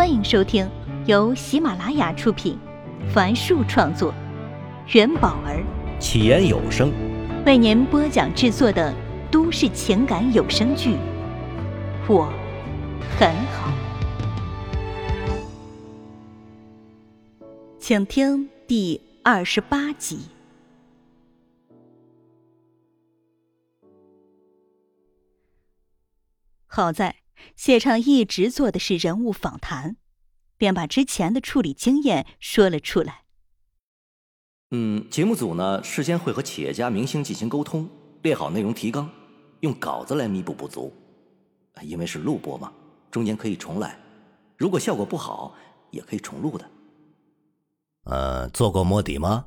欢迎收听由喜马拉雅出品，凡树创作，元宝儿起言有声为您播讲制作的都市情感有声剧《我很好》，请听第二十八集。好在。谢畅一直做的是人物访谈，便把之前的处理经验说了出来。嗯，节目组呢事先会和企业家、明星进行沟通，列好内容提纲，用稿子来弥补不足。因为是录播嘛，中间可以重来，如果效果不好，也可以重录的。呃，做过摸底吗？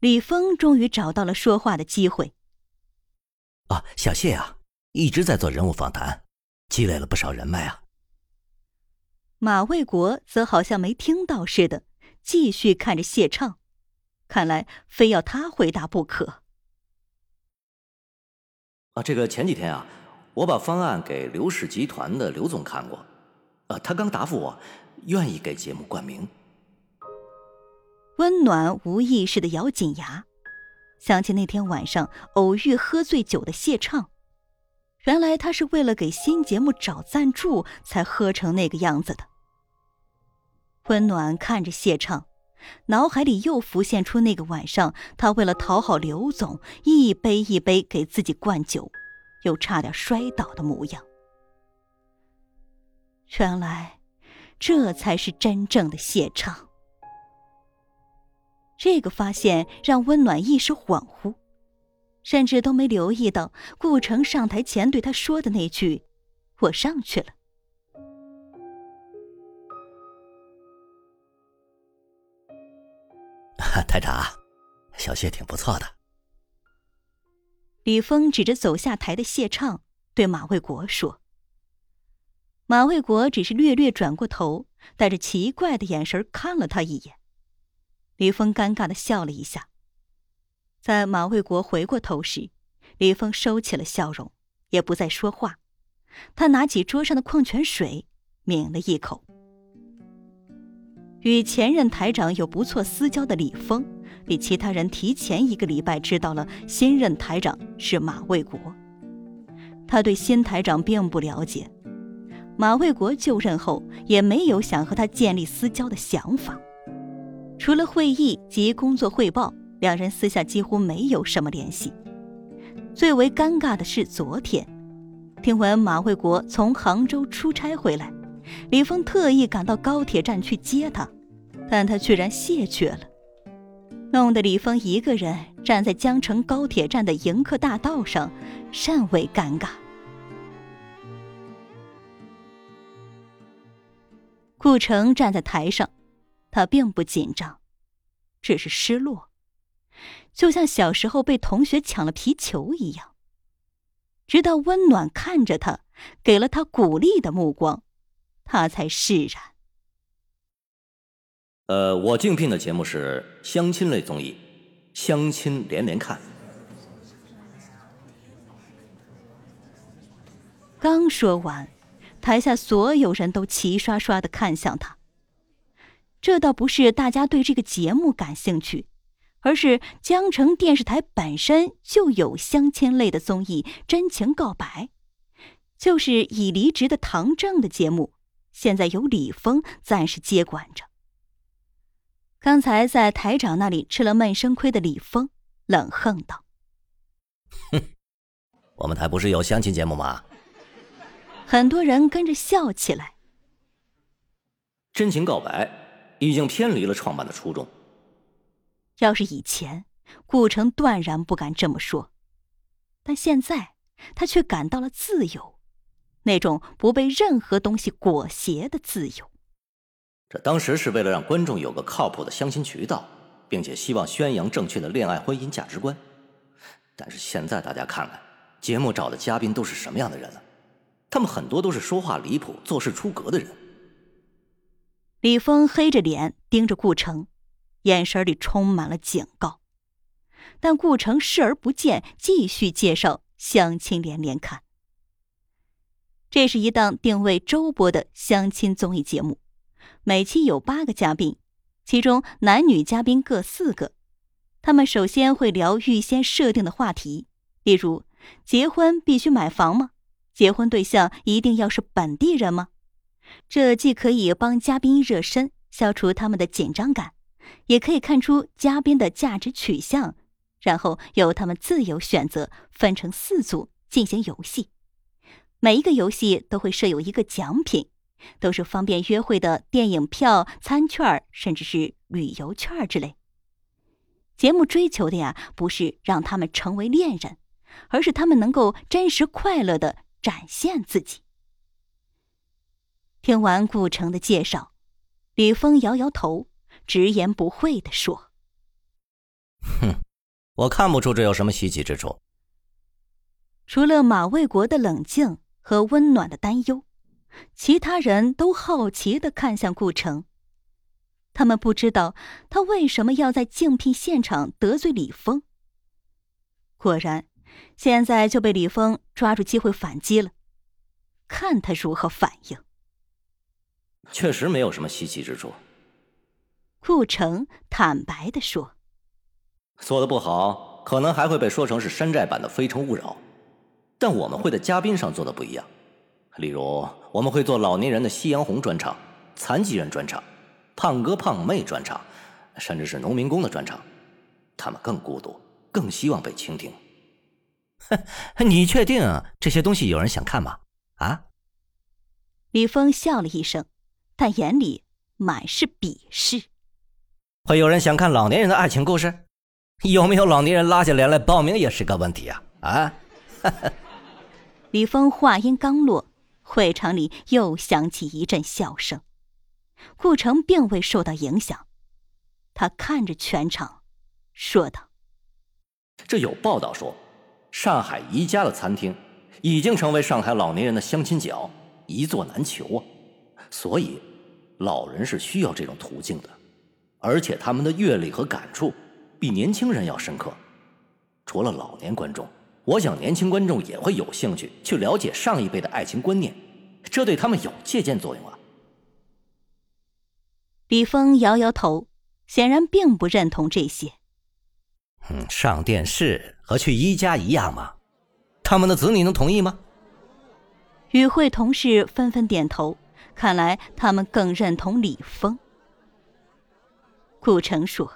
李峰终于找到了说话的机会。啊，小谢啊，一直在做人物访谈。积累了不少人脉啊。马卫国则好像没听到似的，继续看着谢畅，看来非要他回答不可。啊，这个前几天啊，我把方案给刘氏集团的刘总看过，啊，他刚答复我，愿意给节目冠名。温暖无意识的咬紧牙，想起那天晚上偶遇喝醉酒的谢畅。原来他是为了给新节目找赞助才喝成那个样子的。温暖看着谢畅，脑海里又浮现出那个晚上，他为了讨好刘总，一杯一杯给自己灌酒，又差点摔倒的模样。原来，这才是真正的谢畅。这个发现让温暖一时恍惚。甚至都没留意到顾城上台前对他说的那句：“我上去了。”台长，小谢挺不错的。李峰指着走下台的谢畅，对马卫国说：“马卫国只是略略转过头，带着奇怪的眼神看了他一眼。”李峰尴尬的笑了一下。在马卫国回过头时，李峰收起了笑容，也不再说话。他拿起桌上的矿泉水，抿了一口。与前任台长有不错私交的李峰，比其他人提前一个礼拜知道了新任台长是马卫国。他对新台长并不了解，马卫国就任后也没有想和他建立私交的想法，除了会议及工作汇报。两人私下几乎没有什么联系。最为尴尬的是，昨天听闻马卫国从杭州出差回来，李峰特意赶到高铁站去接他，但他居然谢绝了，弄得李峰一个人站在江城高铁站的迎客大道上，甚为尴尬。顾城站在台上，他并不紧张，只是失落。就像小时候被同学抢了皮球一样，直到温暖看着他，给了他鼓励的目光，他才释然。呃，我竞聘的节目是相亲类综艺，《相亲连连看》。刚说完，台下所有人都齐刷刷的看向他。这倒不是大家对这个节目感兴趣。而是江城电视台本身就有相亲类的综艺《真情告白》，就是已离职的唐正的节目，现在由李峰暂时接管着。刚才在台长那里吃了闷声亏的李峰冷哼道：“哼，我们台不是有相亲节目吗？”很多人跟着笑起来。《真情告白》已经偏离了创办的初衷。要是以前，顾城断然不敢这么说，但现在他却感到了自由，那种不被任何东西裹挟的自由。这当时是为了让观众有个靠谱的相亲渠道，并且希望宣扬正确的恋爱婚姻价值观。但是现在大家看看，节目找的嘉宾都是什么样的人了？他们很多都是说话离谱、做事出格的人。李峰黑着脸盯着顾城。眼神里充满了警告，但顾城视而不见，继续介绍相亲连连看。这是一档定位周播的相亲综艺节目，每期有八个嘉宾，其中男女嘉宾各四个。他们首先会聊预先设定的话题，例如：结婚必须买房吗？结婚对象一定要是本地人吗？这既可以帮嘉宾热身，消除他们的紧张感，也可以看出嘉宾的价值取向，然后由他们自由选择，分成四组进行游戏。每一个游戏都会设有一个奖品，都是方便约会的电影票、餐券，甚至是旅游券之类。节目追求的呀，不是让他们成为恋人，而是他们能够真实快乐的展现自己。听完顾城的介绍，李峰摇摇头，直言不讳的说：“哼，我看不出这有什么稀奇之处。除了马卫国的冷静和温暖的担忧，其他人都好奇的看向顾城。他们不知道他为什么要在竞聘现场得罪李峰。果然，现在就被李峰抓住机会反击了，看他如何反应。”确实没有什么稀奇之处。顾城坦白的说：“做的不好，可能还会被说成是山寨版的《非诚勿扰》。但我们会在嘉宾上做的不一样，例如我们会做老年人的夕阳红专场、残疾人专场、胖哥胖妹专场，甚至是农民工的专场。他们更孤独，更希望被倾听。你确定这些东西有人想看吗？啊？”李峰笑了一声。但眼里满是鄙视。会有人想看老年人的爱情故事？有没有老年人拉下脸来报名也是个问题啊！啊！李峰话音刚落，会场里又响起一阵笑声。顾城并未受到影响，他看着全场，说道：“这有报道说，上海宜家的餐厅已经成为上海老年人的相亲角，一座难求啊！所以。”老人是需要这种途径的，而且他们的阅历和感触比年轻人要深刻。除了老年观众，我想年轻观众也会有兴趣去了解上一辈的爱情观念，这对他们有借鉴作用啊。李峰摇摇头，显然并不认同这些。嗯，上电视和去一家一样吗？他们的子女能同意吗？与会同事纷纷点头。看来他们更认同李峰。顾城说：“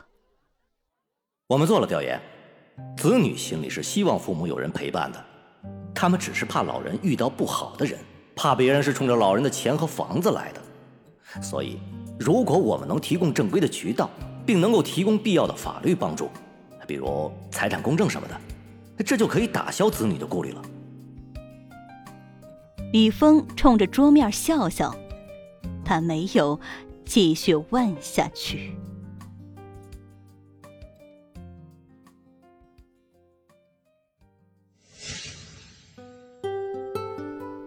我们做了调研，子女心里是希望父母有人陪伴的，他们只是怕老人遇到不好的人，怕别人是冲着老人的钱和房子来的。所以，如果我们能提供正规的渠道，并能够提供必要的法律帮助，比如财产公证什么的，这就可以打消子女的顾虑了。”李峰冲着桌面笑笑。他没有继续问下去。